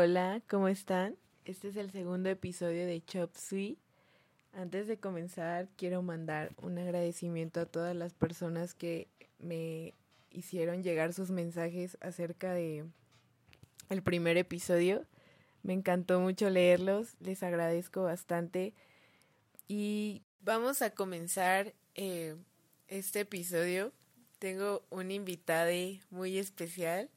Hola, ¿cómo están? Este es el segundo episodio de Chop Suey. Antes de comenzar, quiero mandar un agradecimiento a todas las personas que me hicieron llegar sus mensajes acerca de el primer episodio. Me encantó mucho leerlos, les agradezco bastante. Y vamos a comenzar eh, este episodio. Tengo un invitado muy especial.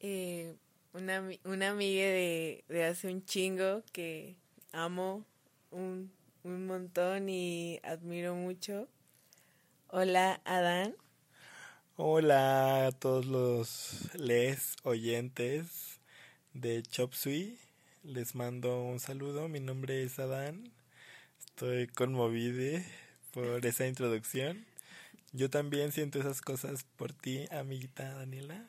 Eh, una, una amiga de, de, hace un chingo que amo un, un montón y admiro mucho. Hola, Adán. Hola a todos los les oyentes de Chop Suey. Les mando un saludo. Mi nombre es Adán. Estoy conmovido por esa introducción. Yo también siento esas cosas por ti, amiguita Daniela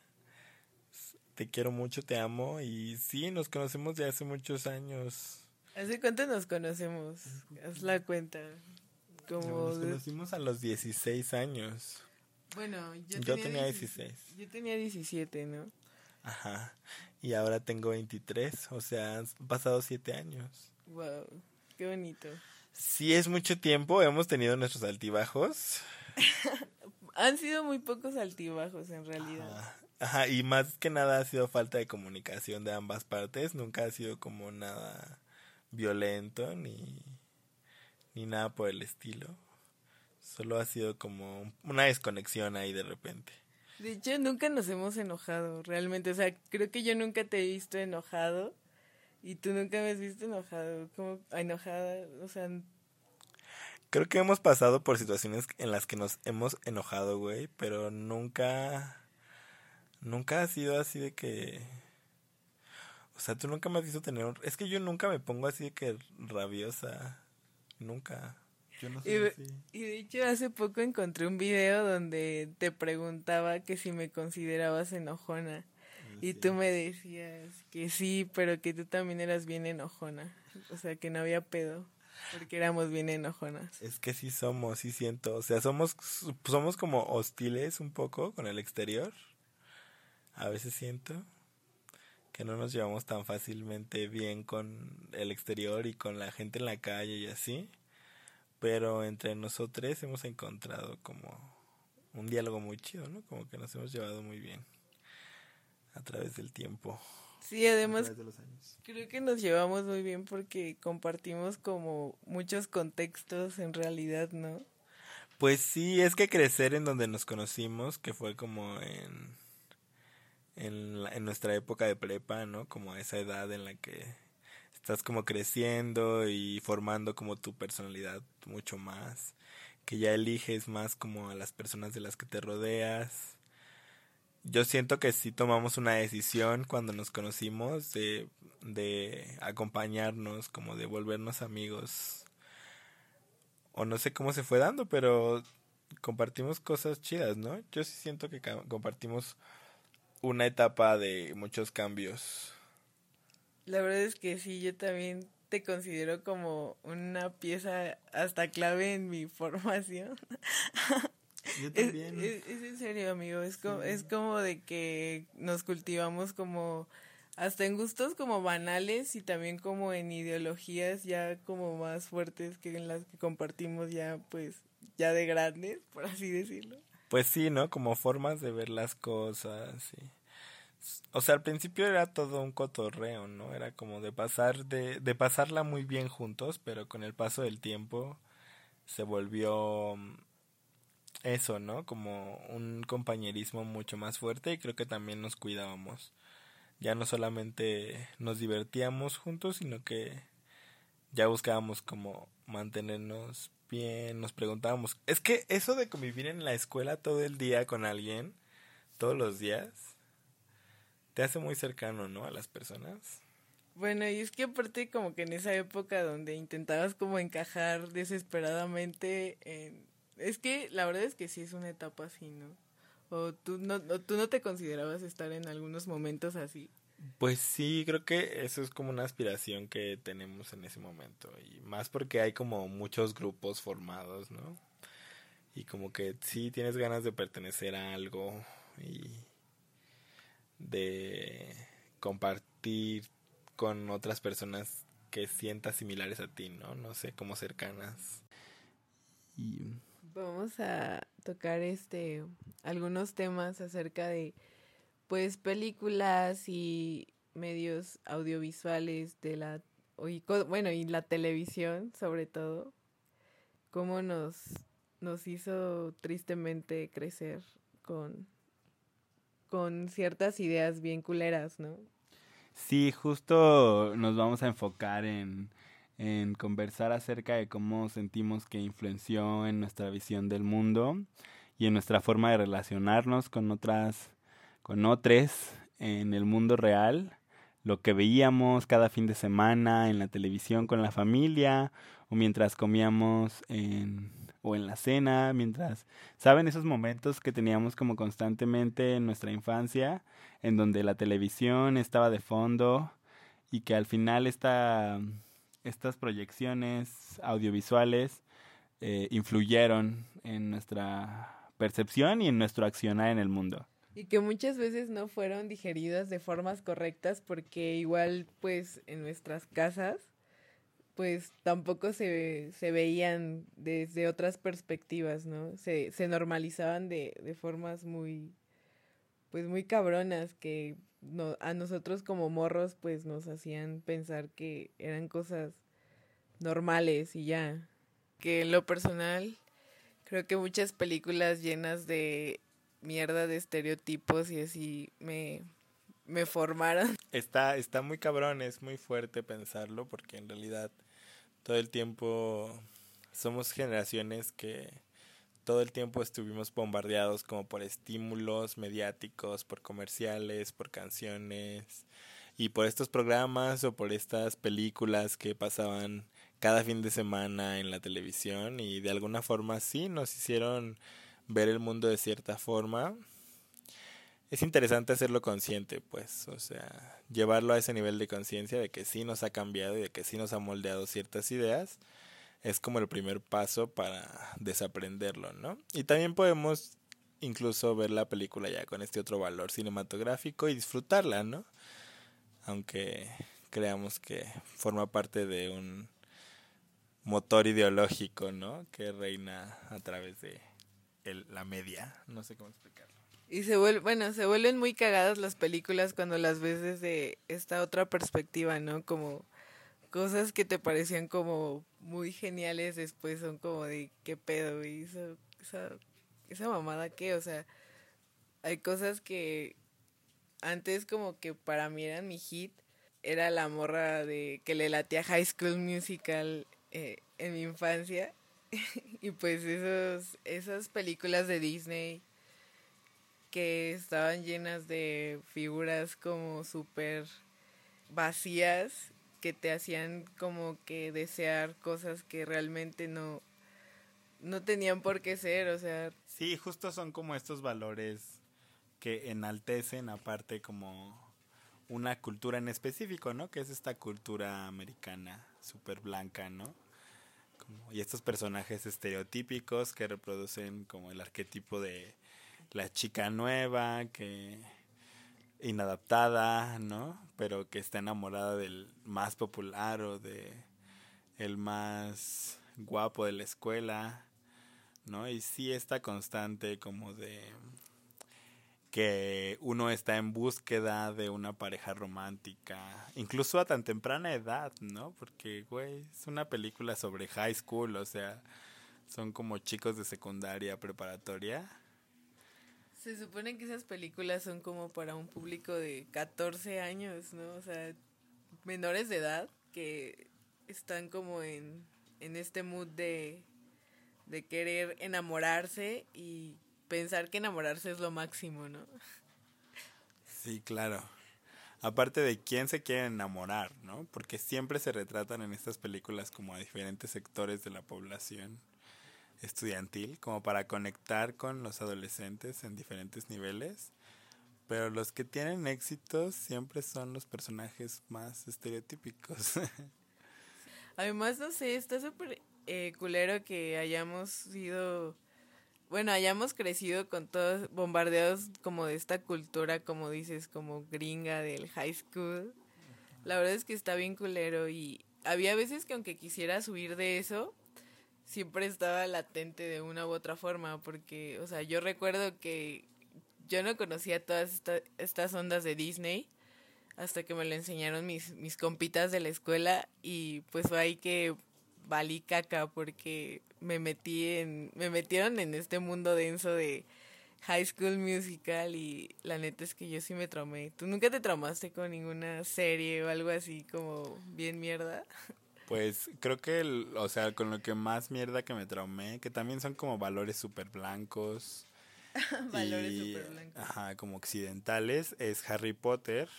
te quiero mucho, te amo y sí, nos conocemos de hace muchos años. ¿Hace cuánto nos conocemos? Haz la cuenta. Como nos conocimos a los 16 años. Bueno, yo, yo tenía, 16. Yo tenía 17, ¿no? Ajá. Y ahora tengo 23, o sea, han pasado 7 años. Wow, qué bonito. Sí, es mucho tiempo, hemos tenido nuestros altibajos. han sido muy pocos altibajos en realidad. Ajá, y más que nada ha sido falta de comunicación de ambas partes, nunca ha sido como nada violento ni, ni nada por el estilo. Solo ha sido como una desconexión ahí de repente. De hecho, nunca nos hemos enojado, realmente. O sea, creo que yo nunca te he visto enojado y tú nunca me has visto enojado. Como enojada, o sea... Creo que hemos pasado por situaciones en las que nos hemos enojado, güey, pero nunca Nunca ha sido así de que... O sea, tú nunca me has visto tener... Es que yo nunca me pongo así de que rabiosa. Nunca. Yo no soy y, y de hecho hace poco encontré un video donde te preguntaba que si me considerabas enojona. Ah, y tú me decías que sí, pero que tú también eras bien enojona. O sea, que no había pedo. Porque éramos bien enojonas. Es que sí somos, sí siento. O sea, somos, somos como hostiles un poco con el exterior a veces siento que no nos llevamos tan fácilmente bien con el exterior y con la gente en la calle y así, pero entre nosotros hemos encontrado como un diálogo muy chido, ¿no? Como que nos hemos llevado muy bien a través del tiempo. Sí, además creo que nos llevamos muy bien porque compartimos como muchos contextos en realidad, ¿no? Pues sí, es que crecer en donde nos conocimos, que fue como en en, en nuestra época de prepa, ¿no? Como esa edad en la que estás como creciendo y formando como tu personalidad mucho más, que ya eliges más como a las personas de las que te rodeas. Yo siento que sí tomamos una decisión cuando nos conocimos de, de acompañarnos, como de volvernos amigos. O no sé cómo se fue dando, pero compartimos cosas chidas, ¿no? Yo sí siento que compartimos una etapa de muchos cambios. La verdad es que sí, yo también te considero como una pieza hasta clave en mi formación. Yo también. Es, en serio, amigo, es como, es como de que nos cultivamos como hasta en gustos como banales y también como en ideologías ya como más fuertes que en las que compartimos ya pues ya de grandes, por así decirlo. Pues sí, ¿no? Como formas de ver las cosas, sí. O sea, al principio era todo un cotorreo, ¿no? Era como de pasar, de, de pasarla muy bien juntos, pero con el paso del tiempo se volvió mm, eso, ¿no? Como un compañerismo mucho más fuerte y creo que también nos cuidábamos. Ya no solamente nos divertíamos juntos, sino que ya buscábamos como mantenernos bien, nos preguntábamos, es que eso de convivir en la escuela todo el día con alguien, todos los días, te hace muy cercano, ¿no? A las personas. Bueno, y es que aparte como que en esa época donde intentabas como encajar desesperadamente, en... es que la verdad es que sí es una etapa así, ¿no? O tú no, o tú no te considerabas estar en algunos momentos así. Pues sí, creo que eso es como una aspiración que tenemos en ese momento. Y más porque hay como muchos grupos formados, ¿no? Y como que sí tienes ganas de pertenecer a algo y de compartir con otras personas que sientas similares a ti, ¿no? No sé, como cercanas. Y... Vamos a tocar este algunos temas acerca de pues películas y medios audiovisuales de la bueno y la televisión sobre todo cómo nos nos hizo tristemente crecer con con ciertas ideas bien culeras, ¿no? Sí, justo nos vamos a enfocar en, en conversar acerca de cómo sentimos que influenció en nuestra visión del mundo y en nuestra forma de relacionarnos con otras, con otros en el mundo real, lo que veíamos cada fin de semana en la televisión con la familia o mientras comíamos en o en la cena, mientras, ¿saben esos momentos que teníamos como constantemente en nuestra infancia, en donde la televisión estaba de fondo y que al final esta, estas proyecciones audiovisuales eh, influyeron en nuestra percepción y en nuestro accionar en el mundo? Y que muchas veces no fueron digeridas de formas correctas porque igual pues en nuestras casas pues tampoco se, se veían desde otras perspectivas, ¿no? Se, se normalizaban de, de formas muy, pues muy cabronas que no, a nosotros como morros pues nos hacían pensar que eran cosas normales y ya. Que en lo personal creo que muchas películas llenas de mierda de estereotipos y así me, me formaron. Está, está muy cabrón, es muy fuerte pensarlo porque en realidad todo el tiempo somos generaciones que todo el tiempo estuvimos bombardeados como por estímulos mediáticos, por comerciales, por canciones y por estos programas o por estas películas que pasaban cada fin de semana en la televisión y de alguna forma sí nos hicieron ver el mundo de cierta forma. Es interesante hacerlo consciente, pues, o sea, llevarlo a ese nivel de conciencia de que sí nos ha cambiado y de que sí nos ha moldeado ciertas ideas, es como el primer paso para desaprenderlo, ¿no? Y también podemos incluso ver la película ya con este otro valor cinematográfico y disfrutarla, ¿no? Aunque creamos que forma parte de un motor ideológico, ¿no? Que reina a través de la media, no sé cómo explicarlo. Y se vuelven, bueno, se vuelven muy cagadas las películas cuando las ves desde esta otra perspectiva, ¿no? Como cosas que te parecían como muy geniales después son como de qué pedo, y esa, esa, esa mamada qué, o sea, hay cosas que antes como que para mí eran mi hit, era la morra de que le latía High School Musical eh, en mi infancia y pues esos, esas películas de Disney que estaban llenas de figuras como súper vacías que te hacían como que desear cosas que realmente no no tenían por qué ser, o sea, sí, justo son como estos valores que enaltecen aparte como una cultura en específico, ¿no? Que es esta cultura americana súper blanca, ¿no? y estos personajes estereotípicos que reproducen como el arquetipo de la chica nueva, que inadaptada, ¿no? Pero que está enamorada del más popular o de el más guapo de la escuela, ¿no? Y sí esta constante como de que uno está en búsqueda de una pareja romántica, incluso a tan temprana edad, ¿no? Porque, güey, es una película sobre high school, o sea, son como chicos de secundaria, preparatoria se supone que esas películas son como para un público de 14 años, ¿no? O sea, menores de edad que están como en, en este mood de, de querer enamorarse y pensar que enamorarse es lo máximo, ¿no? Sí, claro. Aparte de quién se quiere enamorar, ¿no? Porque siempre se retratan en estas películas como a diferentes sectores de la población estudiantil como para conectar con los adolescentes en diferentes niveles. Pero los que tienen éxito siempre son los personajes más estereotípicos. Además, no sé, está súper eh, culero que hayamos sido, bueno, hayamos crecido con todos bombardeados como de esta cultura, como dices, como gringa del high school. La verdad es que está bien culero y había veces que aunque quisiera subir de eso, siempre estaba latente de una u otra forma, porque, o sea, yo recuerdo que yo no conocía todas estas ondas de Disney hasta que me lo enseñaron mis, mis compitas de la escuela y pues fue ahí que valí caca porque me metí en, me metieron en este mundo denso de High School Musical y la neta es que yo sí me traumé. ¿Tú nunca te traumaste con ninguna serie o algo así como bien mierda? Pues creo que, o sea, con lo que más mierda que me traumé, que también son como valores súper blancos. valores súper blancos. Ajá, como occidentales, es Harry Potter.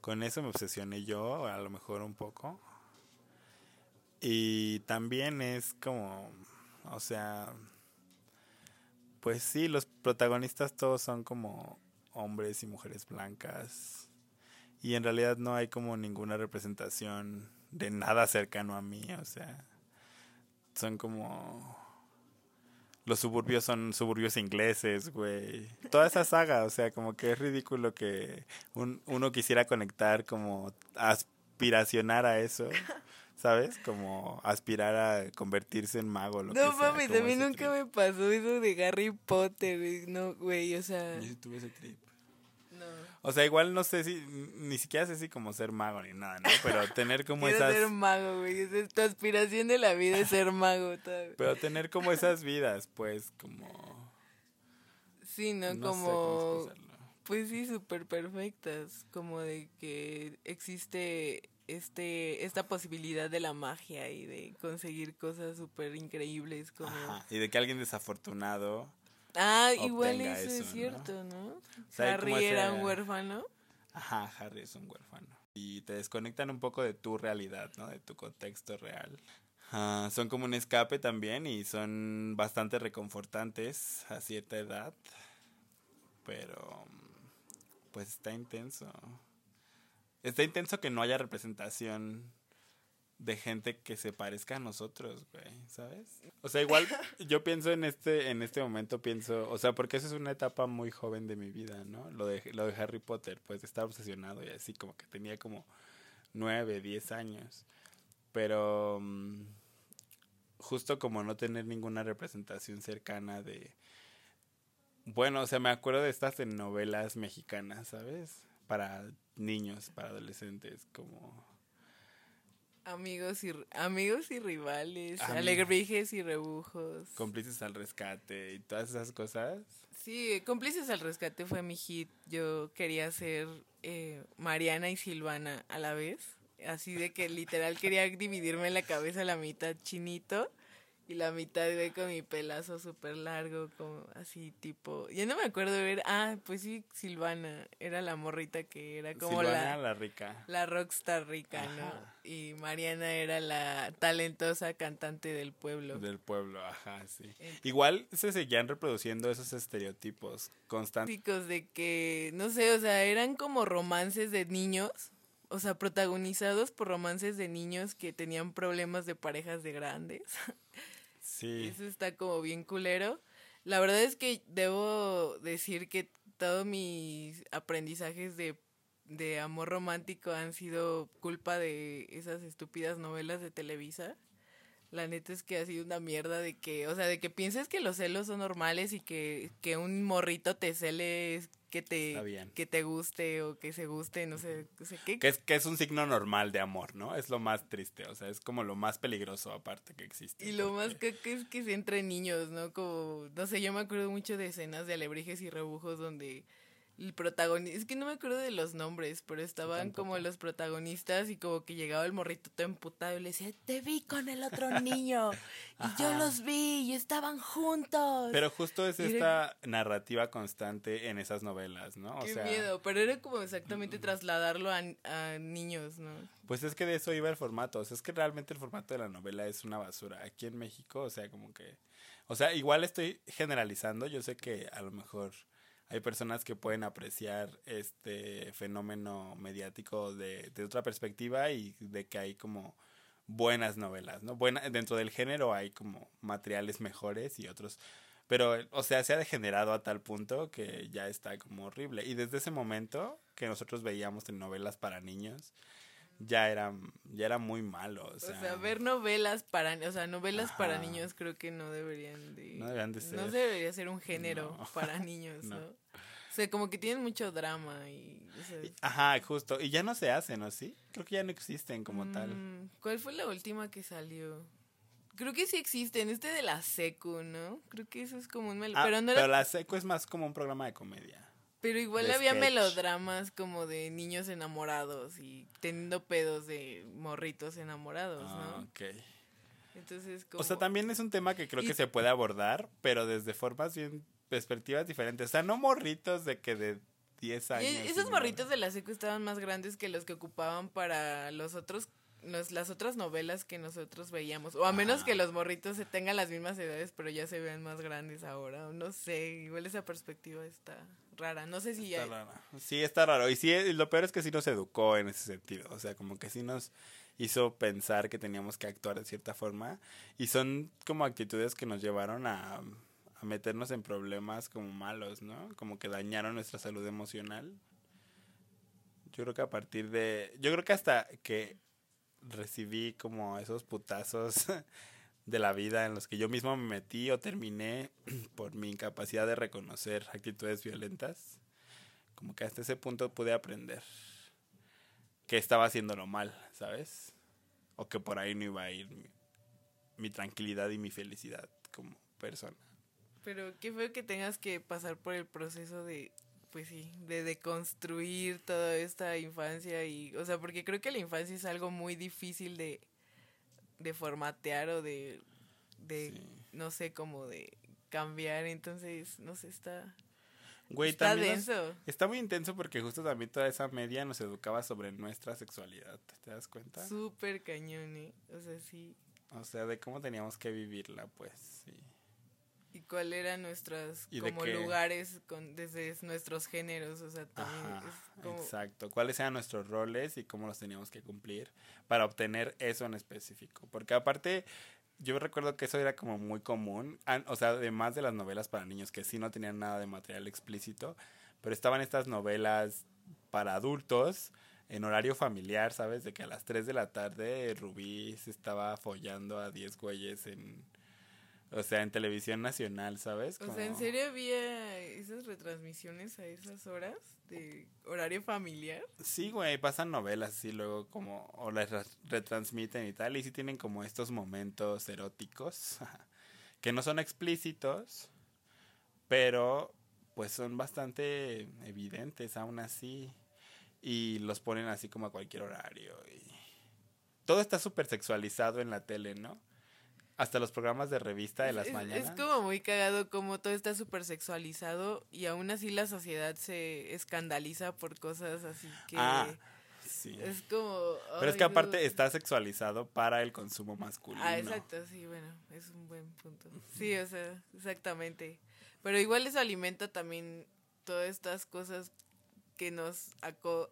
Con eso me obsesioné yo, a lo mejor un poco. Y también es como, o sea, pues sí, los protagonistas todos son como hombres y mujeres blancas. Y en realidad no hay como ninguna representación de nada cercano a mí, o sea, son como los suburbios son suburbios ingleses, güey. Toda esa saga, o sea, como que es ridículo que uno quisiera conectar, como aspiracionar a eso. ¿Sabes? Como aspirar a convertirse en mago. Lo no mami, a mí nunca me pasó eso de Harry Potter. No, güey, o sea. Yo tuve ese trip. No. O sea, igual no sé si, ni siquiera sé si como ser mago ni nada, ¿no? Pero tener como esas... ser mago, güey. Es tu aspiración de la vida es ser mago. Pero tener como esas vidas, pues, como... Sí, ¿no? no como... Sé cómo pues sí, súper perfectas. Como de que existe este esta posibilidad de la magia y de conseguir cosas súper increíbles como y de que alguien desafortunado ah igual eso, es cierto no, Harry era un huérfano. Ajá Harry es un huérfano. Y te desconectan un poco de tu realidad no de tu contexto real. Ah, son como un escape también y son bastante reconfortantes a cierta edad pero pues está intenso. Está intenso que no haya representación de gente que se parezca a nosotros, güey, ¿sabes? O sea, igual yo pienso en este en este momento pienso, o sea, porque esa es una etapa muy joven de mi vida, ¿no? Lo de lo de Harry Potter, pues estaba obsesionado y así como que tenía como nueve, diez años. Pero mm, justo como no tener ninguna representación cercana de bueno, o sea, me acuerdo de estas novelas mexicanas, ¿sabes? Para niños, para adolescentes, como amigos y amigos y rivales, alegrijes y rebujos, cómplices al rescate y todas esas cosas. Sí, cómplices al rescate fue mi hit. Yo quería ser eh, Mariana y Silvana a la vez, así de que literal quería dividirme la cabeza a la mitad chinito y la mitad ve con mi pelazo súper largo, como así tipo... Yo no me acuerdo de ver... Ah, pues sí, Silvana. Era la morrita que era como Silvana, la... rica. La rockstar rica, ¿no? Y Mariana era la talentosa cantante del pueblo. Del pueblo, ajá, sí. Igual se seguían reproduciendo esos estereotipos constantes. De que, no sé, o sea, eran como romances de niños o sea, protagonizados por romances de niños que tenían problemas de parejas de grandes. Sí. Eso está como bien culero. La verdad es que debo decir que todos mis aprendizajes de, de amor romántico han sido culpa de esas estúpidas novelas de Televisa. La neta es que ha sido una mierda de que, o sea, de que pienses que los celos son normales y que, que un morrito te cele que te, que te guste o que se guste, no sé, qué. Que es, que es un signo normal de amor, ¿no? Es lo más triste, o sea, es como lo más peligroso aparte que existe. Y lo más que, es que se entre niños, ¿no? Como, no sé, yo me acuerdo mucho de escenas de alebrijes y rebujos donde el protagonista, es que no me acuerdo de los nombres, pero estaban como los protagonistas y como que llegaba el morrito todo emputado y le decía, te vi con el otro niño y yo los vi y estaban juntos. Pero justo es esta narrativa constante en esas novelas, ¿no? O Qué miedo, pero era como exactamente trasladarlo a, a, niños, ¿no? Pues es que de eso iba el formato, o sea, es que realmente el formato de la novela es una basura. Aquí en México, o sea, como que... O sea, igual estoy generalizando, yo sé que a lo mejor hay personas que pueden apreciar este fenómeno mediático de, de otra perspectiva y de que hay como buenas novelas, ¿no? Buena, dentro del género hay como materiales mejores y otros, pero, o sea, se ha degenerado a tal punto que ya está como horrible. Y desde ese momento que nosotros veíamos en novelas para niños ya era, ya era muy malo. O sea, ver novelas para, o sea, novelas para niños creo que no deberían de... No deberían de ser. No debería ser un género para niños, ¿no? O sea, como que tienen mucho drama y... Ajá, justo. Y ya no se hacen, ¿no? ¿Sí? Creo que ya no existen como tal. Mm, ¿Cuál fue la última que salió? Creo que sí existen. Este de la secu, ¿no? Creo que eso es como un... Ah, pero, no pero la secu es más como un programa de comedia. Pero igual había melodramas como de niños enamorados y teniendo pedos de morritos enamorados, ¿no? Ah, ok. Entonces, como... O sea, también es un tema que creo que se puede abordar, pero desde formas bien perspectivas diferentes. O sea, no morritos de que de 10 años. esos morritos de la secu estaban más grandes que los que ocupaban para los otros las otras novelas que nosotros veíamos. O a menos que los morritos se tengan las mismas edades, pero ya se vean más grandes ahora. No sé, igual esa perspectiva está rara. No sé si está Rara. Sí, está raro. Y sí, lo peor es que sí nos educó en ese sentido. O sea, como que sí nos hizo pensar que teníamos que actuar de cierta forma. Y son como actitudes que nos llevaron a, a meternos en problemas como malos, ¿no? Como que dañaron nuestra salud emocional. Yo creo que a partir de... Yo creo que hasta que recibí como esos putazos de la vida en los que yo mismo me metí o terminé por mi incapacidad de reconocer actitudes violentas. Como que hasta ese punto pude aprender que estaba haciéndolo mal, ¿sabes? O que por ahí no iba a ir mi, mi tranquilidad y mi felicidad como persona. Pero qué feo que tengas que pasar por el proceso de pues sí, de deconstruir toda esta infancia y, o sea, porque creo que la infancia es algo muy difícil de, de formatear o de, de no sé, como de cambiar, entonces, no sé, está... Güey, está denso. está muy intenso porque justo también toda esa media nos educaba sobre nuestra sexualidad, ¿te das cuenta? Súper cañón, ¿eh? O sea, sí. O sea, de cómo teníamos que vivirla, pues, sí y cuál eran nuestros como lugares con desde nuestros géneros, o sea, también Exacto, cuáles eran nuestros roles y cómo los teníamos que cumplir para obtener eso en específico, porque aparte yo recuerdo que eso era como muy común, o sea, además de las novelas para niños que sí no tenían nada de material explícito, pero estaban estas novelas para adultos en horario familiar, ¿sabes? De que a las 3 de la tarde Rubí se estaba follando a 10 güeyes en o sea, en televisión nacional, ¿sabes? O sea, ¿en serio había esas retransmisiones a esas horas de horario familiar? Sí, güey, pasan novelas y luego como, o las retransmiten y tal, y sí tienen como estos momentos eróticos, que no son explícitos, pero pues son bastante evidentes aún así, y los ponen así como a cualquier horario, y todo está súper sexualizado en la tele, ¿no? Hasta los programas de revista de las mañanas. Es como muy cagado como todo está súper sexualizado y aún así la sociedad se escandaliza por cosas así que... Ah, sí. Es como... Pero es que aparte está sexualizado para el consumo masculino. Ah, exacto, sí, bueno, es un buen punto. Sí, o sea, exactamente. Pero igual eso alimenta también todas estas cosas que nos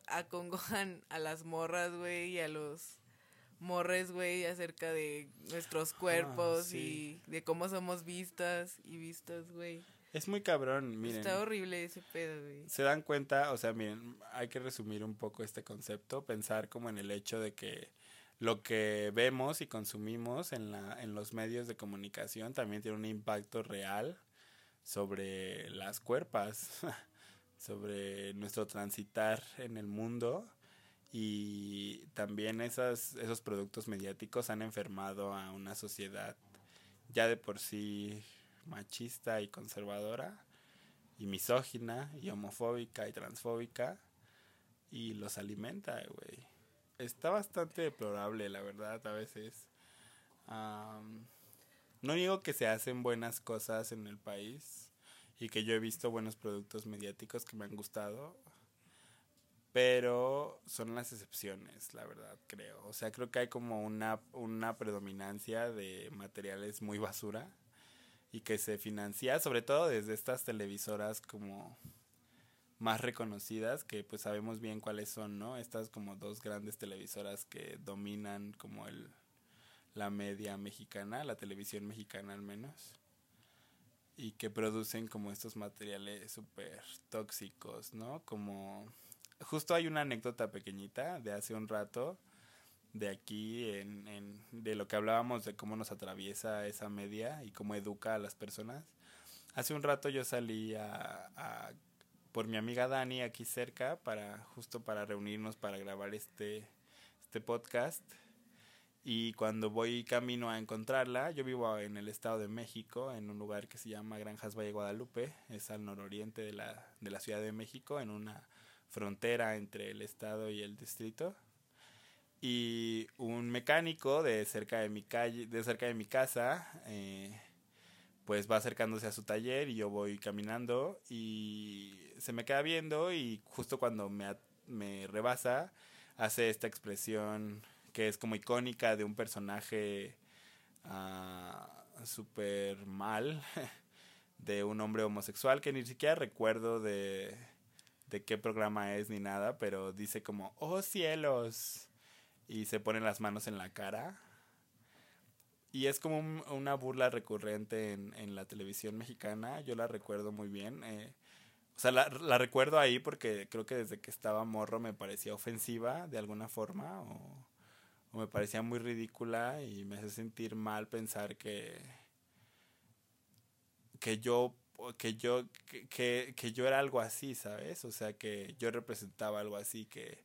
acongojan a las morras, güey, y a los morres, güey, acerca de nuestros ah, cuerpos y de cómo somos vistas y vistas, güey. Es muy cabrón, miren. Está horrible ese pedo, güey. Se dan cuenta, o sea, miren, hay que resumir un poco este concepto, pensar como en el hecho de que lo que vemos y consumimos en, la, en los medios de comunicación también tiene un impacto real sobre las cuerpas, sobre nuestro transitar en el mundo y también esas, esos productos mediáticos han enfermado a una sociedad ya de por sí machista y conservadora y misógina y homofóbica y transfóbica y los alimenta, güey. Está bastante deplorable, la verdad, a veces. no digo que se hacen buenas cosas en el país y que yo he visto buenos productos mediáticos que me han gustado pero son las excepciones, la verdad, creo. O sea, creo que hay como una, una predominancia de materiales muy basura y que se financia, sobre todo desde estas televisoras como más reconocidas, que pues sabemos bien cuáles son, ¿no? Estas como dos grandes televisoras que dominan como el la media mexicana, la televisión mexicana al menos, y que producen como estos materiales súper tóxicos, ¿no? Como justo hay una anécdota pequeñita de hace un rato de aquí, en, de lo que hablábamos de cómo nos atraviesa esa media y cómo educa a las personas. Hace un rato yo salí a, por mi amiga Dani aquí cerca para justo para reunirnos para grabar este, este podcast. Y cuando voy camino a encontrarla, yo vivo en el Estado de México, en un lugar que se llama Granjas Valle Guadalupe, es al nororiente de la, de la Ciudad de México, en una frontera entre el Estado y el distrito. Y un mecánico de cerca de mi calle, de cerca de mi casa, eh, pues va acercándose a su taller y yo voy caminando y se me queda viendo y justo cuando me, me rebasa hace esta expresión que es como icónica de un personaje uh, súper mal, de un hombre homosexual que ni siquiera recuerdo de, de qué programa es ni nada, pero dice como, oh cielos, y se ponen las manos en la cara. Y es como un, una burla recurrente en, en, la televisión mexicana. Yo la recuerdo muy bien. Eh, o sea, la, la, recuerdo ahí porque creo que desde que estaba morro me parecía ofensiva de alguna forma o, o me parecía muy ridícula y me hace sentir mal pensar que que yo que yo que, que yo era algo así, ¿sabes? O sea, que yo representaba algo así que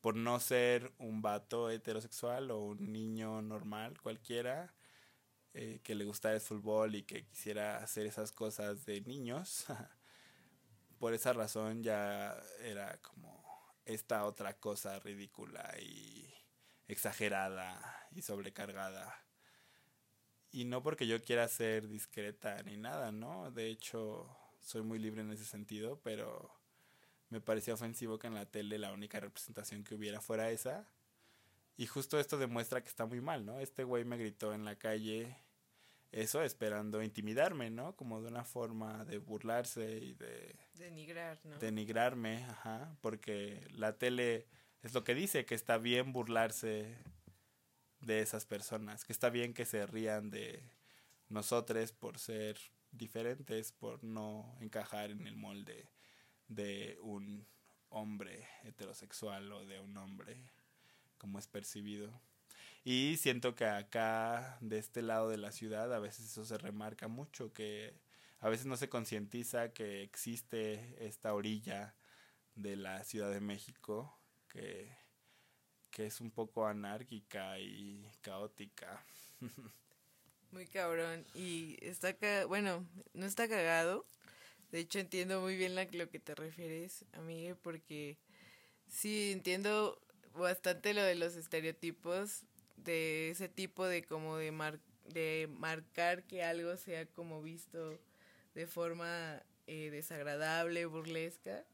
por no ser un vato heterosexual o un niño normal cualquiera eh, que le gustara el fútbol y que quisiera hacer esas cosas de niños, por esa razón ya era como esta otra cosa ridícula y exagerada y sobrecargada. Y no porque yo quiera ser discreta ni nada, ¿no? De hecho, soy muy libre en ese sentido, pero me parecía ofensivo que en la tele la única representación que hubiera fuera esa. Y justo esto demuestra que está muy mal, ¿no? Este güey me gritó en la calle eso esperando intimidarme, ¿no? Como de una forma de burlarse y de... Denigrar, ¿no? Denigrarme, ajá, porque la tele es lo que dice, que está bien burlarse de esas personas, que está bien que se rían de nosotros por ser diferentes, por no encajar en el molde de un hombre heterosexual o de un hombre como es percibido. Y siento que acá, de este lado de la ciudad, a veces eso se remarca mucho, que a veces no se concientiza que existe esta orilla de la Ciudad de México que, que es un poco anárquica y caótica. Muy cabrón. Y está, bueno, no está cagado, de hecho, entiendo muy bien lo que te refieres, amigue, porque sí entiendo bastante lo de los estereotipos, de ese tipo de como de, mar, de marcar que algo sea como visto de forma eh, desagradable, burlesca,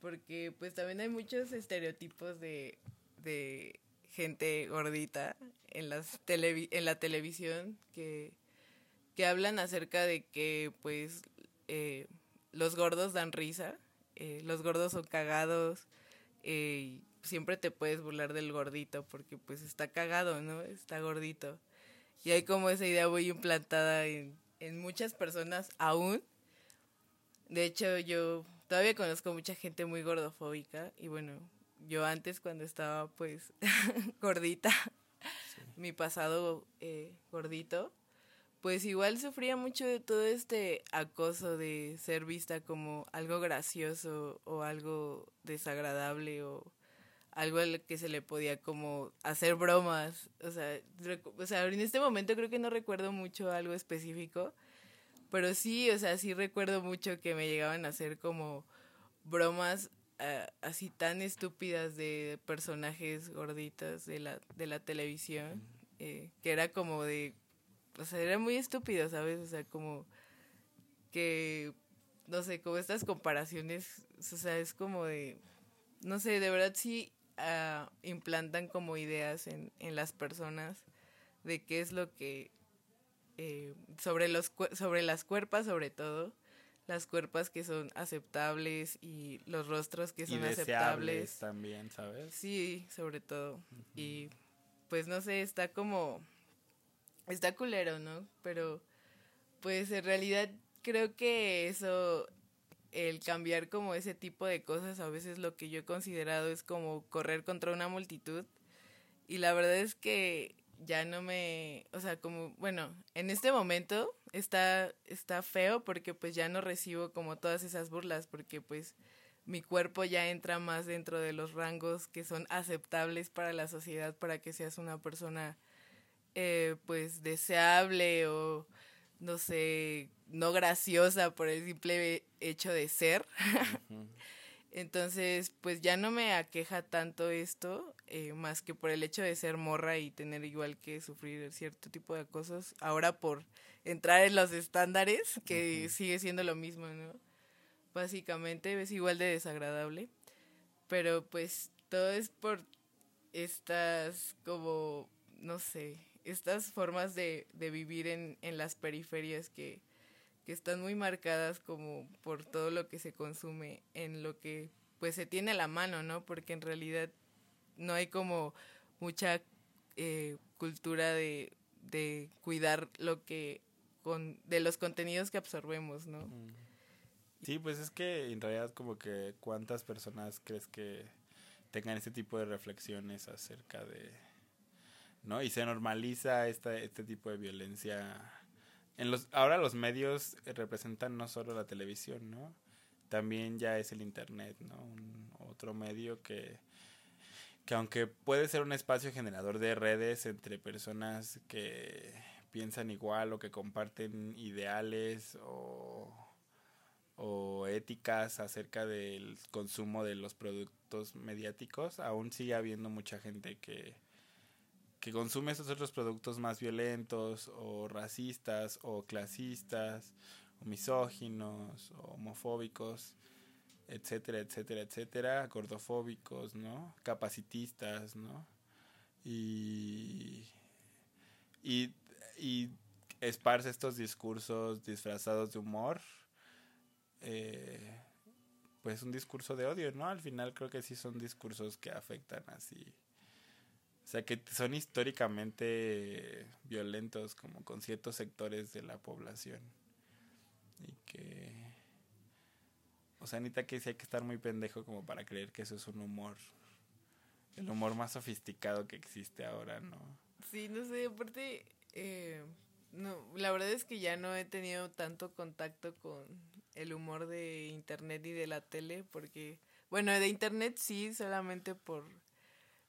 porque pues también hay muchos estereotipos de, de gente gordita en, las televi en la televisión que, que hablan acerca de que pues eh, los gordos dan risa, eh, los gordos son cagados, eh, siempre te puedes burlar del gordito porque pues está cagado, ¿no? Está gordito. Y hay como esa idea muy implantada en, en muchas personas aún. De hecho, yo todavía conozco mucha gente muy gordofóbica y bueno, yo antes cuando estaba pues gordita, mi pasado eh, gordito, pues igual sufría mucho de todo este acoso de ser vista como algo gracioso o algo desagradable o algo al que se le podía como hacer bromas. O sea, o sea, en este momento creo que no recuerdo mucho algo específico, pero sí, o sea, sí recuerdo mucho que me llegaban a hacer como bromas así tan estúpidas de personajes gorditas de la, de la televisión, eh, que era como de o sea, era muy estúpido, ¿sabes? O sea, como que, no sé, como estas comparaciones, o sea, es como de, no sé, de verdad sí uh, implantan como ideas en, en las personas de qué es lo que, eh, sobre, los, sobre las cuerpas sobre todo, las cuerpas que son aceptables y los rostros que son y aceptables. también, ¿sabes? Sí, sobre todo. Y pues no sé, está como está culero, ¿no? Pero pues en realidad creo que eso el cambiar como ese tipo de cosas, a veces lo que yo he considerado es como correr contra una multitud. Y la verdad es que ya no me, o sea, como, bueno, en este momento está, está feo porque pues ya no recibo como todas esas burlas porque pues mi cuerpo ya entra más dentro de los rangos que son aceptables para la sociedad para que seas una persona eh, pues deseable o no sé, no graciosa por el simple hecho de ser. Entonces, pues ya no me aqueja tanto esto, eh, más que por el hecho de ser morra y tener igual que sufrir cierto tipo de cosas. Ahora por entrar en los estándares, que sigue siendo lo mismo, ¿no? Básicamente es igual de desagradable. Pero pues todo es por estas como, no sé, estas formas de, de vivir en, en las periferias que que están muy marcadas como por todo lo que se consume en lo que pues se tiene a la mano, ¿no? Porque en realidad no hay como mucha eh, cultura de, de cuidar lo que con de los contenidos que absorbemos, ¿no? Mm. Sí, pues es que en realidad como que cuántas personas crees que tengan este tipo de reflexiones acerca de ¿no? Y se normaliza esta, este tipo de violencia en los, ahora los medios representan no solo la televisión, ¿no? También ya es el internet, ¿no? Un, otro medio que, que aunque puede ser un espacio generador de redes entre personas que piensan igual o que comparten ideales o, o éticas acerca del consumo de los productos mediáticos, aún sigue habiendo mucha gente que, que consume esos otros productos más violentos o racistas o clasistas o misóginos o homofóbicos, etcétera, etcétera, etcétera, gordofóbicos, ¿no? Capacitistas, ¿no? Y, y, y esparce estos discursos disfrazados de humor, eh, pues un discurso de odio, ¿no? Al final creo que sí son discursos que afectan así o sea, que son históricamente violentos como con ciertos sectores de la población. Y que... O sea, Anita, que sí hay que estar muy pendejo como para creer que eso es un humor. El humor más sofisticado que existe ahora, ¿no? Sí, no sé, aparte... Eh, no, la verdad es que ya no he tenido tanto contacto con el humor de internet y de la tele porque... Bueno, de internet sí, solamente por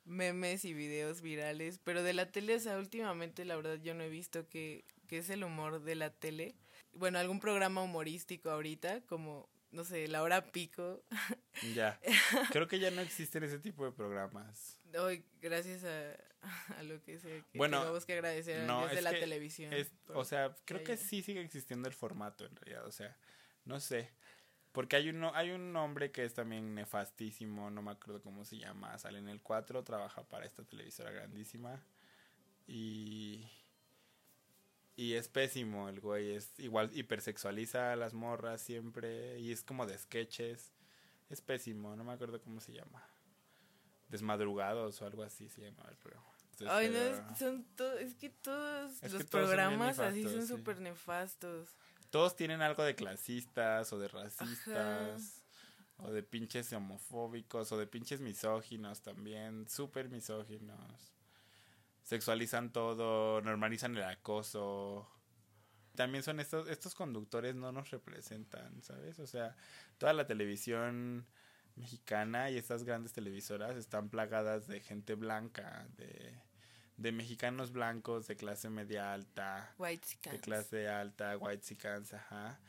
memes y videos virales, pero de la tele, o sea, últimamente la verdad yo no he visto que, que es el humor de la tele. Bueno, algún programa humorístico ahorita, como, no sé, La Hora Pico. Ya, creo que ya no existen ese tipo de programas. Hoy, gracias a, a lo que sé, que bueno, tenemos que agradecer no, de la televisión. o sea, creo que sí sigue existiendo el formato en realidad, o sea, no sé. Porque hay, uno, hay un hombre que es también nefastísimo, no me acuerdo cómo se llama, sale en el 4, trabaja para esta televisora grandísima. Y, y es pésimo el güey, es igual hipersexualiza a las morras siempre y es como de sketches. Es pésimo, no me acuerdo cómo se llama. Desmadrugados o algo así se llama el programa. Ay, no, es, son es que todos los programas así son súper nefastos todos tienen algo de clasistas o de racistas. O de pinches homofóbicos o de pinches misóginos también, súper misóginos. Sexualizan todo, normalizan el acoso. También son estos, estos conductores no nos representan, ¿sabes? O sea, toda la televisión mexicana y estas grandes televisoras están plagadas de gente blanca, de de mexicanos blancos de clase media alta, de clase alta, white chicans, ajá,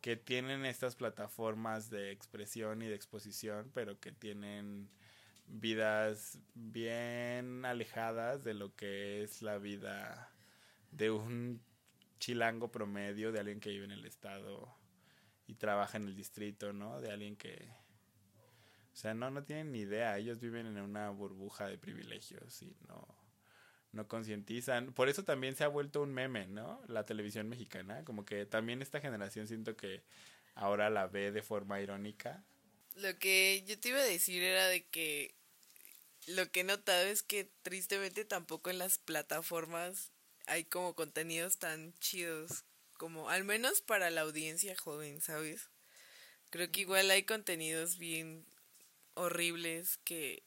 que tienen estas plataformas de expresión y de exposición, pero que tienen vidas bien alejadas de lo que es la vida de un chilango promedio, de alguien que vive en el estado y trabaja en el distrito, ¿no? De alguien que... O sea, no, no tienen ni idea, ellos viven en una burbuja de privilegios y no no concientizan. Por eso también se ha vuelto un meme, ¿no? La televisión mexicana, como que también esta generación siento que ahora la ve de forma irónica. Lo que yo te iba a decir era de que lo que he notado es que tristemente tampoco en las plataformas hay como contenidos tan chidos como al menos para la audiencia joven, ¿sabes? Creo que igual hay contenidos bien horribles que,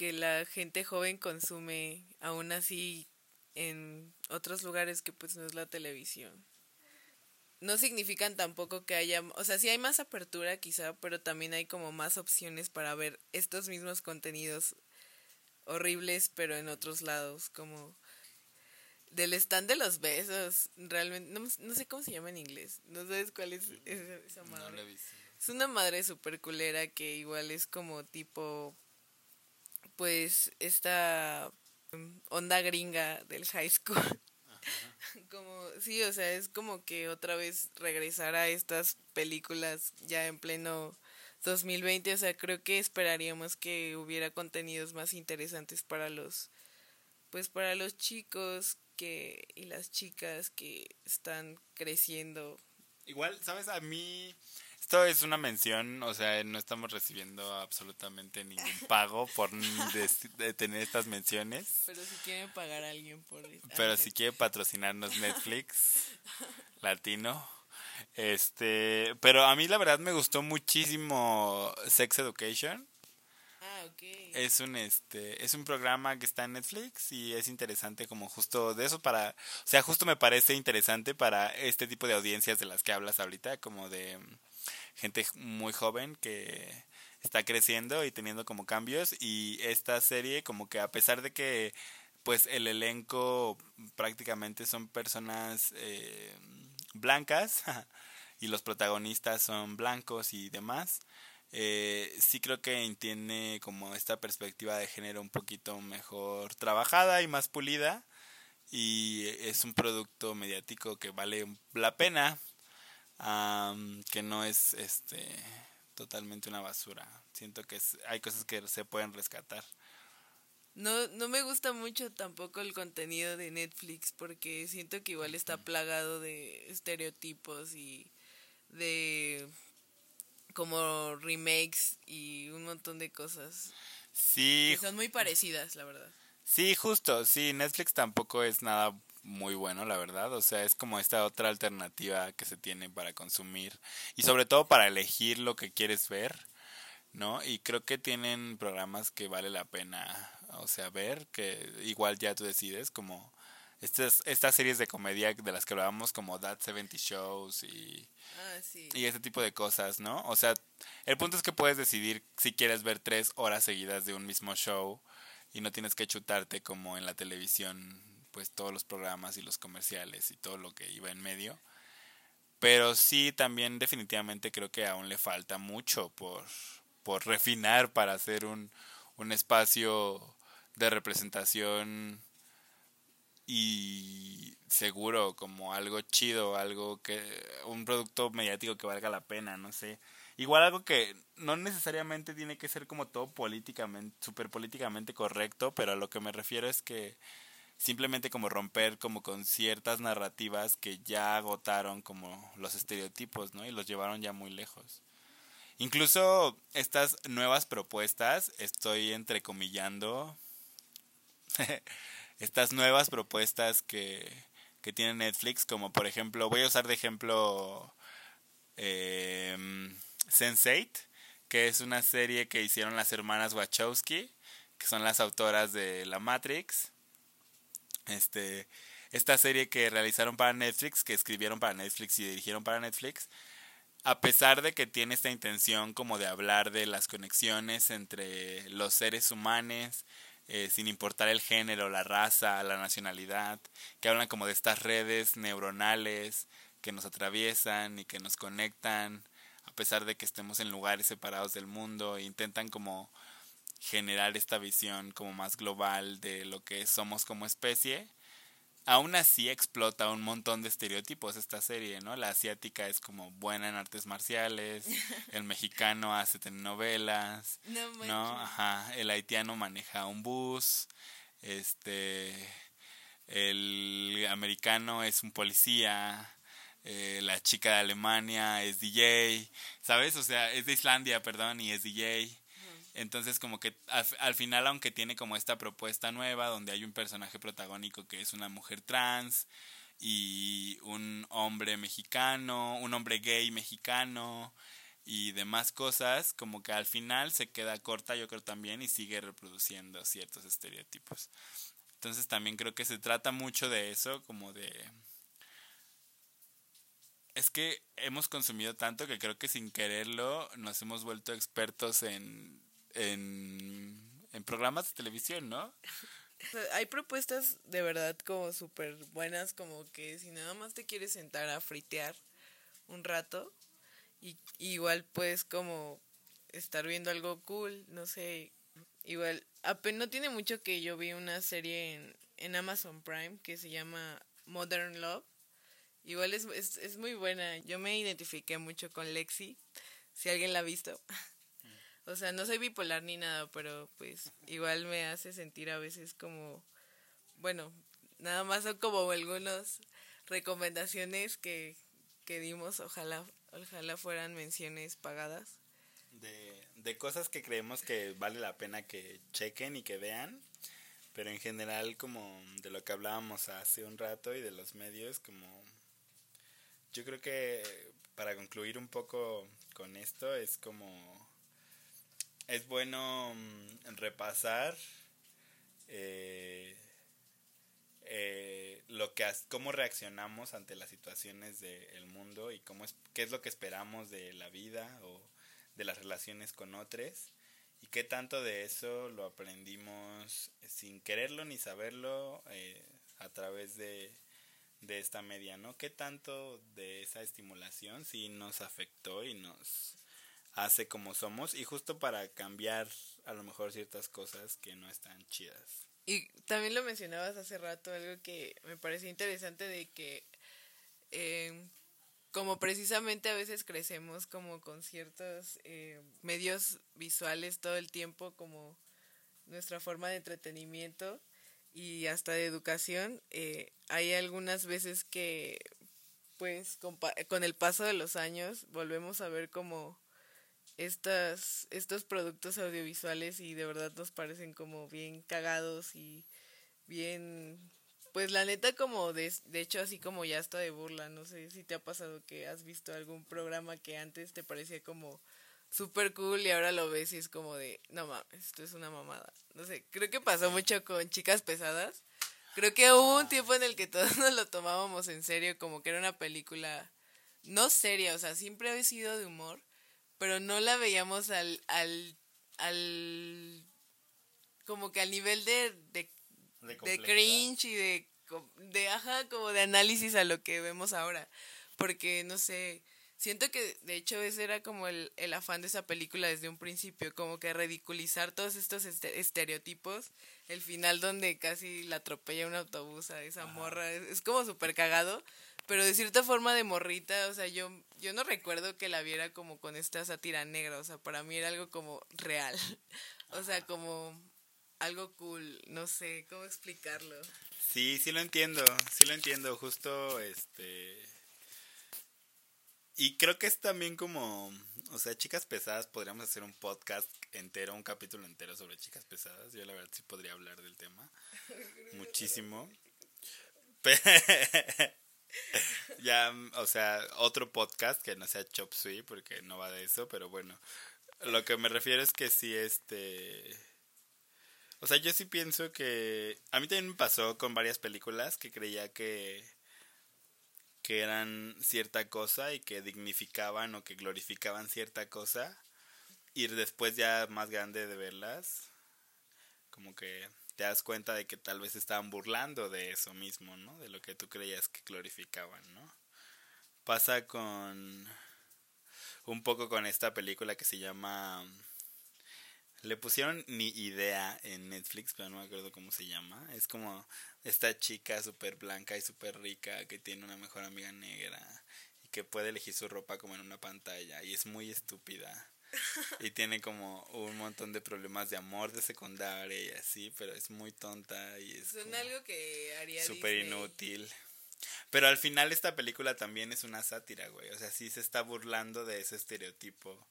que la gente joven consume aún así en otros lugares que pues no es la televisión. No significan tampoco que haya, o sea, sí hay más apertura quizá, pero también hay como más opciones para ver estos mismos contenidos horribles, pero en otros lados, como del stand de los besos, realmente, no, sé cómo se llama en inglés, no sabes cuál es esa, madre. es una madre super culera que igual es como tipo, pues, esta onda gringa del high school. como, sí, o sea, es como que otra vez regresar a estas películas ya en pleno 2020, o sea, creo que esperaríamos que hubiera contenidos más interesantes para los, pues para los chicos que y las chicas que están creciendo. Igual, sabes, a mí esto es una mención, o sea, no estamos recibiendo absolutamente ningún pago por de, tener estas menciones. Pero si quieren pagar a alguien por Pero si quiere patrocinarnos Netflix latino. Este, pero a mí la verdad me gustó muchísimo Sex Education. Ah, es un este es un programa que está en Netflix y es interesante como justo de eso para, o sea, justo me parece interesante para este tipo de audiencias de las que hablas ahorita, como de gente muy joven que está creciendo y teniendo como cambios y esta serie como que a pesar de que pues el elenco prácticamente son personas eh, blancas y los protagonistas son blancos y demás eh, sí creo que tiene como esta perspectiva de género un poquito mejor trabajada y más pulida y es un producto mediático que vale la pena que no es este totalmente una basura. Siento que hay cosas que se pueden rescatar. No, no me gusta mucho tampoco el contenido de Netflix porque siento que igual está plagado de estereotipos y de como remakes y un montón de cosas. Sí. son muy parecidas, la verdad. Sí, justo, sí, Netflix tampoco es nada muy bueno, la verdad. O sea, es como esta otra alternativa que se tiene para consumir y sobre todo para elegir lo que quieres ver, ¿no? Y creo que tienen programas que vale la pena, o sea, ver, que igual ya tú decides, como estas, estas series de comedia de las que hablábamos, como That 70 Shows y, ah, y ese tipo de cosas, ¿no? O sea, el punto es que puedes decidir si quieres ver tres horas seguidas de un mismo show y no tienes que chutarte como en la televisión pues todos los programas y los comerciales y todo lo que iba en medio. Pero sí, también definitivamente creo que aún le falta mucho por, por refinar para hacer un, un espacio de representación y seguro como algo chido, algo que un producto mediático que valga la pena, no sé. Igual algo que no necesariamente tiene que ser como todo políticamente, súper políticamente correcto, pero a lo que me refiero es que simplemente como romper como con ciertas narrativas que ya agotaron como los estereotipos, ¿no? Y los llevaron ya muy lejos. Incluso estas nuevas propuestas, estoy entrecomillando, estas nuevas propuestas que, que tiene Netflix, como por ejemplo, voy a usar de ejemplo eh, Sense8, que es una serie que hicieron las hermanas Wachowski, que son las autoras de La Matrix este, esta serie que realizaron para Netflix, que escribieron para Netflix y dirigieron para Netflix, a pesar de que tiene esta intención como de hablar de las conexiones entre los seres humanos, eh, sin importar el género, la raza, la nacionalidad, que hablan como de estas redes neuronales que nos atraviesan y que nos conectan, a pesar de que estemos en lugares separados del mundo, e intentan como generar esta visión como más global de lo que somos como especie. Aún así explota un montón de estereotipos esta serie, ¿no? La asiática es como buena en artes marciales, el mexicano hace telenovelas, no, Ajá, el haitiano maneja un bus, este, el americano es un policía, eh, la chica de Alemania es DJ, ¿sabes? O sea, es de Islandia, perdón, y es DJ. Entonces como que al, final, aunque tiene como esta propuesta nueva, donde hay un personaje protagónico que es una mujer trans y un hombre mexicano, un hombre gay mexicano y demás cosas, como que al final se queda corta, yo creo también, y sigue reproduciendo ciertos estereotipos. Entonces también creo que se trata mucho de eso, como de... Es que hemos consumido tanto que creo que sin quererlo nos hemos vuelto expertos en, en, en programas de televisión, ¿no? Hay propuestas de verdad como súper buenas, como que si nada más te quieres sentar a fritear un rato, y igual puedes como estar viendo algo cool, no sé, igual, apenas no tiene mucho que yo vi una serie en, en Amazon Prime que se llama Modern Love. Igual es, es, es muy buena. Yo me identifiqué mucho con Lexi, si alguien la ha visto. O sea, no soy bipolar ni nada, pero pues igual me hace sentir a veces como, bueno, nada más son como algunas recomendaciones que, que dimos, ojalá, ojalá fueran menciones pagadas. De, de cosas que creemos que vale la pena que chequen y que vean, pero en general como de lo que hablábamos hace un rato y de los medios, como yo creo que para concluir un poco con esto es como es bueno mm, repasar eh, eh, lo que cómo reaccionamos ante las situaciones del mundo y cómo es, qué es lo que esperamos de la vida o de las relaciones con otros y qué tanto de eso lo aprendimos sin quererlo ni saberlo eh, a través de, de esta media, ¿no? ¿Qué tanto de esa estimulación sí nos afectó y nos hace como somos y justo para cambiar a lo mejor ciertas cosas que no están chidas. Y también lo mencionabas hace rato, algo que me pareció interesante de que eh, como precisamente a veces crecemos como con ciertos eh, medios visuales todo el tiempo, como nuestra forma de entretenimiento y hasta de educación, eh, hay algunas veces que pues con, con el paso de los años volvemos a ver como estas, estos productos audiovisuales y de verdad nos parecen como bien cagados y bien, pues la neta como de, de hecho así como ya está de burla, no sé si te ha pasado que has visto algún programa que antes te parecía como súper cool y ahora lo ves y es como de, no mames, esto es una mamada. No sé, creo que pasó mucho con Chicas Pesadas. Creo que hubo un tiempo en el que todos nos lo tomábamos en serio, como que era una película no seria, o sea, siempre ha sido de humor, pero no la veíamos al, al, al como que al nivel de, de, de, cringe y de, de, ajá, como de análisis a lo que vemos ahora. Porque, no sé, siento que de hecho ese era como el, el afán de esa película desde un principio, como que ridiculizar todos estos este, estereotipos. El final donde casi la atropella un autobús a esa morra, es, es como súper cagado pero de cierta forma de morrita, o sea, yo, yo no recuerdo que la viera como con esta sátira negra, o sea, para mí era algo como real, o sea, como algo cool, no sé cómo explicarlo. Sí, sí lo entiendo, sí lo entiendo, justo este... Y creo que es también como, o sea, chicas pesadas, podríamos hacer un podcast entero, un capítulo entero sobre chicas pesadas, yo la verdad sí podría hablar del tema muchísimo. ya, o sea, otro podcast que no sea Chop Suey, porque no va de eso, pero bueno. Lo que me refiero es que sí, este. O sea, yo sí pienso que. A mí también me pasó con varias películas que creía que. que eran cierta cosa y que dignificaban o que glorificaban cierta cosa. Y después, ya más grande de verlas, como que te das cuenta de que tal vez estaban burlando de eso mismo, ¿no? De lo que tú creías que glorificaban, ¿no? Pasa con un poco con esta película que se llama le pusieron ni idea en Netflix, pero no me acuerdo cómo se llama. Es como esta chica súper blanca y súper rica que tiene una mejor amiga negra y que puede elegir su ropa como en una pantalla y es muy estúpida y tiene como un montón de problemas de amor de secundaria y así, pero es muy tonta y es Son algo que haría súper inútil. Pero al final esta película también es una sátira, güey. O sea, sí se está burlando de ese estereotipo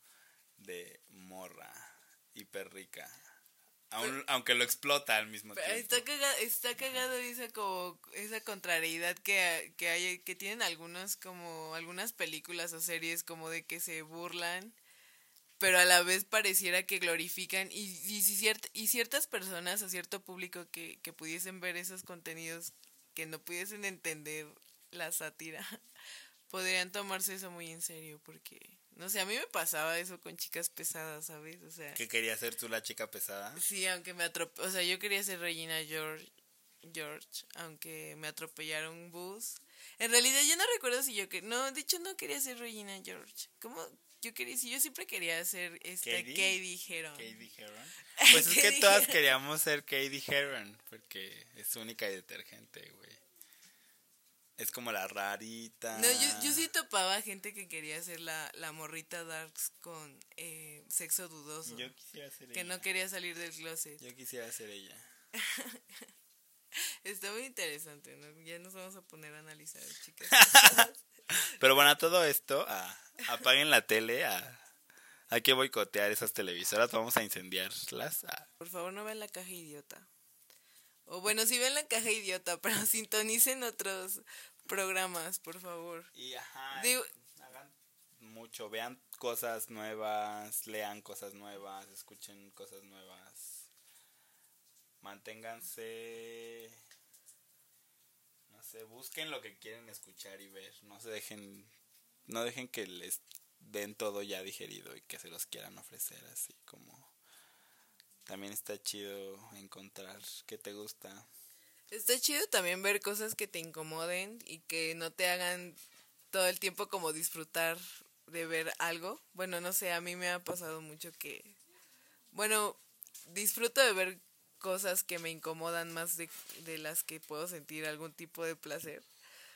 de morra hiper rica. aunque lo explota al mismo tiempo. Está cagado, está cagado esa como esa contrariedad que, que hay que tienen algunos como algunas películas o series como de que se burlan pero a la vez pareciera que glorifican y, y, y ciertas personas o cierto público que, que pudiesen ver esos contenidos que no pudiesen entender la sátira podrían tomarse eso muy en serio porque no sé, a mí me pasaba eso con chicas pesadas, ¿sabes? O sea, ¿Qué quería ser tú la chica pesada? Sí, aunque me atropelló, o sea, yo quería ser Regina George, George, aunque me atropellaron un bus. En realidad yo no recuerdo si yo que no, de hecho no quería ser Regina George. ¿Cómo? Yo quería, si yo siempre quería ser esta Katie, Katie Heron. Katie Heron. Pues es que todas queríamos ser Katie Heron porque es única y detergente, güey. Es como la rarita. No, yo, yo sí topaba gente que quería ser la, la morrita darks con eh, sexo dudoso. Yo quisiera ser Que no quería salir del closet. Yo quisiera ser ella. Está muy interesante, ¿no? Ya nos vamos a poner a analizar, chicas. Pero bueno, a todo esto, apaguen la tele, a, hay que boicotear esas televisoras, vamos a incendiarlas. Por favor, no vean la caja idiota. O bueno, si ven la caja idiota, pero sintonicen otros programas, por favor. Y ajá, hagan mucho, vean cosas nuevas, lean cosas nuevas, escuchen cosas nuevas. Manténganse no busquen lo que quieren escuchar y ver, no se dejen no dejen que les den todo ya digerido y que se los quieran ofrecer así como también está chido encontrar qué te gusta. Está chido también ver cosas que te incomoden y que no te hagan todo el tiempo como disfrutar de ver algo. Bueno, no sé, a mí me ha pasado mucho que, bueno, disfruto de ver cosas que me incomodan más de, de las que puedo sentir algún tipo de placer.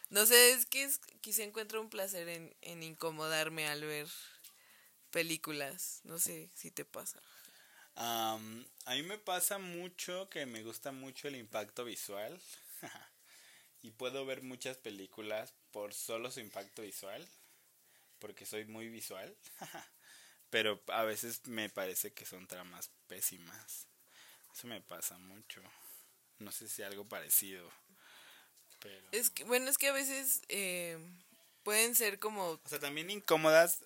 No sé, es que es, quizá encuentro un placer en, en incomodarme al ver películas. No sé si te pasa a mí me pasa mucho que me gusta mucho el impacto visual y puedo ver muchas películas por solo su impacto visual porque soy muy visual pero a veces me parece que son tramas pésimas eso me pasa mucho no sé si algo parecido pero es que bueno es que a veces eh, pueden ser como o sea también incómodas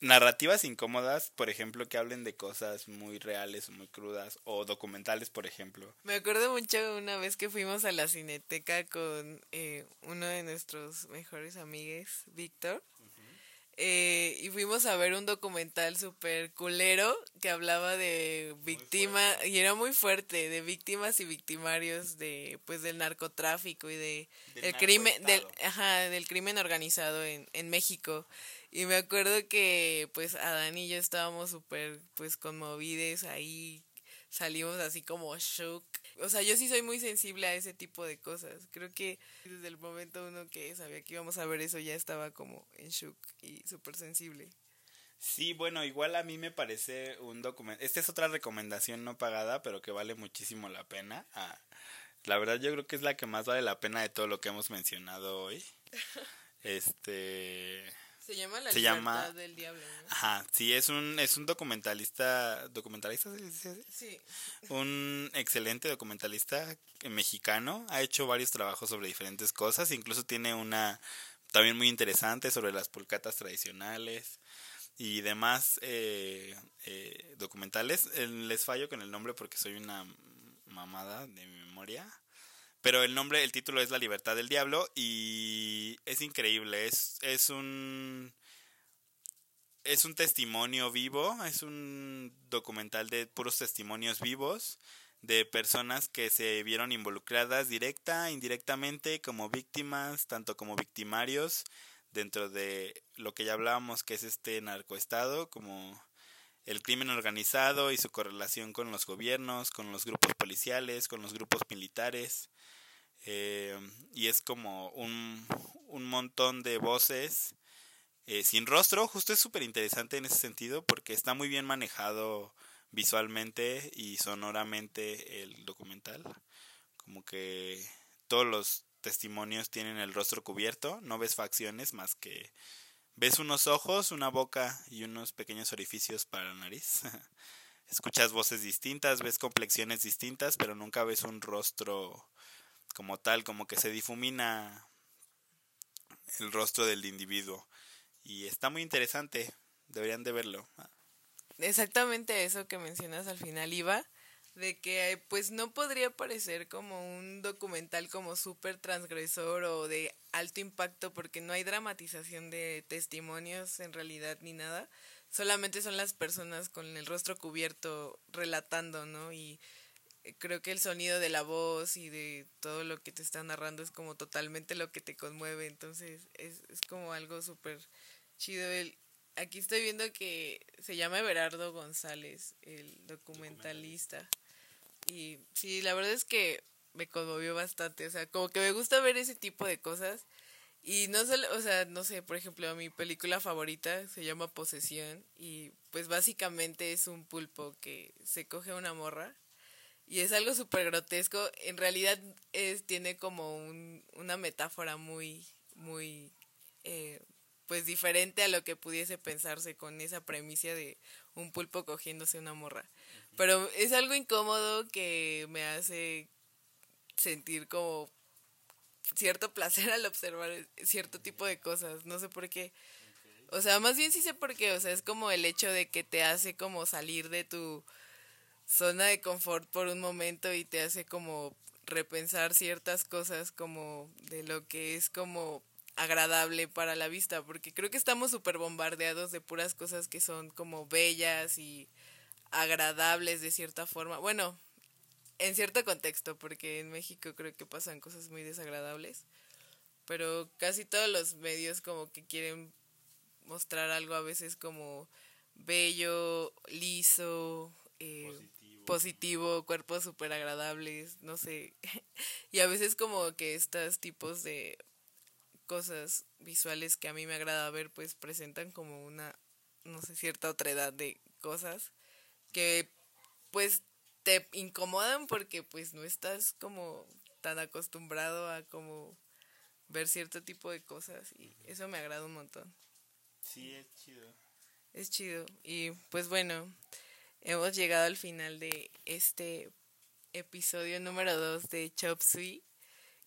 narrativas incómodas, por ejemplo, que hablen de cosas muy reales o muy crudas, o documentales, por ejemplo. Me acuerdo mucho una vez que fuimos a la cineteca con eh, uno de nuestros mejores amigos, Víctor. Eh, y fuimos a ver un documental súper culero que hablaba de víctimas, y era muy fuerte, de víctimas y victimarios de pues del narcotráfico y de el crimen del, ajá, del crimen organizado en, en México. Y me acuerdo que pues Adán y yo estábamos súper pues conmovidos ahí, salimos así como shook. O sea, yo sí soy muy sensible a ese tipo de cosas. Creo que desde el momento uno que sabía que íbamos a ver eso ya estaba como en shook y súper sensible. Sí, bueno, igual a mí me parece un documento. Esta es otra recomendación no pagada, pero que vale muchísimo la pena. Ah, la verdad yo creo que es la que más vale la pena de todo lo que hemos mencionado hoy. Este se llama La Libertad del Diablo. Ajá, sí, es un, es un documentalista, ¿documentalista Sí. Un excelente documentalista mexicano, ha hecho varios trabajos sobre diferentes cosas, incluso tiene una también muy interesante sobre las pulcatas tradicionales y demás eh, eh, documentales. Eh, les fallo con el nombre porque soy una mamada de memoria. Pero el nombre, el título es La libertad del diablo y es increíble, es, es un es un testimonio vivo, es un documental de puros testimonios vivos de personas que se vieron involucradas directa, indirectamente, como víctimas, tanto como victimarios, dentro de lo que ya hablábamos, que es este narcoestado, como el crimen organizado y su correlación con los gobiernos, con los grupos policiales, con los grupos militares. Eh, y es como un, un montón de voces eh, sin rostro. Justo es súper interesante en ese sentido porque está muy bien manejado visualmente y sonoramente el documental. Como que todos los testimonios tienen el rostro cubierto, no ves facciones más que ves unos ojos, una boca y unos pequeños orificios para la nariz. escuchas voces distintas, ves complexiones distintas, pero nunca ves un rostro como tal, como que se difumina el rostro del individuo. Y está muy interesante, deberían de verlo. Exactamente eso que mencionas al final, Iba, de que pues no podría parecer como un documental como súper transgresor o de alto impacto porque no hay dramatización de testimonios en realidad ni nada, solamente son las personas con el rostro cubierto relatando, ¿no? Y creo que el sonido de la voz y de todo lo que te está narrando es como totalmente lo que te conmueve, entonces es, es como algo súper chido. El, aquí estoy viendo que se llama Everardo González, el documentalista. Y sí, la verdad es que me conmovió bastante, o sea, como que me gusta ver ese tipo de cosas. Y no solo, o sea, no sé, por ejemplo, mi película favorita se llama Posesión y pues básicamente es un pulpo que se coge una morra y es algo súper grotesco. En realidad es, tiene como un, una metáfora muy, muy, eh, pues diferente a lo que pudiese pensarse con esa premisa de un pulpo cogiéndose una morra. Pero es algo incómodo que me hace sentir como cierto placer al observar cierto tipo de cosas, no sé por qué. O sea, más bien sí sé por qué, o sea, es como el hecho de que te hace como salir de tu zona de confort por un momento y te hace como repensar ciertas cosas como de lo que es como agradable para la vista, porque creo que estamos súper bombardeados de puras cosas que son como bellas y agradables de cierta forma. Bueno, en cierto contexto, porque en México creo que pasan cosas muy desagradables, pero casi todos los medios como que quieren mostrar algo a veces como bello, liso, eh, positivo. cuerpos súper agradables, no sé. y a veces como que estos tipos de cosas visuales que a mí me agrada ver, pues presentan como una, no sé, cierta otra edad de cosas que pues te incomodan porque pues no estás como tan acostumbrado a como ver cierto tipo de cosas y eso me agrada un montón. Sí, es chido. Es chido. Y pues bueno, hemos llegado al final de este episodio número 2 de Chop Suey.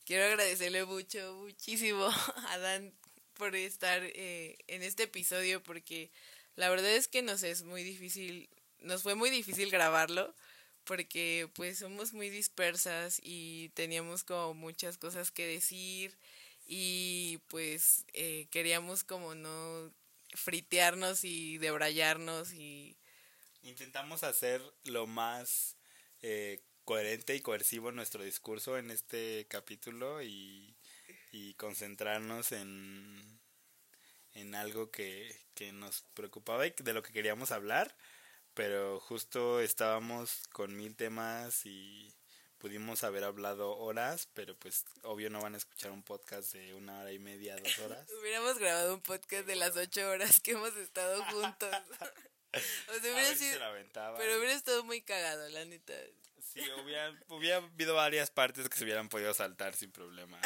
Quiero agradecerle mucho, muchísimo a Dan por estar eh, en este episodio porque la verdad es que nos es muy difícil, nos fue muy difícil grabarlo porque pues somos muy dispersas y teníamos como muchas cosas que decir y pues eh, queríamos como no fritearnos y debrayarnos y intentamos hacer lo más eh, coherente y coercivo nuestro discurso en este capítulo y, y concentrarnos en, en algo que, que nos preocupaba y de lo que queríamos hablar pero justo estábamos con mil temas y pudimos haber hablado horas, pero pues obvio no van a escuchar un podcast de una hora y media, dos horas. Hubiéramos grabado un podcast de las ocho horas que hemos estado juntos. o sea, hubiera sido, pero hubiera estado muy cagado, la neta. Sí, hubiera, hubiera habido varias partes que se hubieran podido saltar sin problema.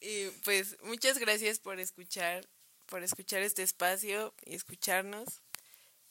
y pues muchas gracias por escuchar, por escuchar este espacio y escucharnos.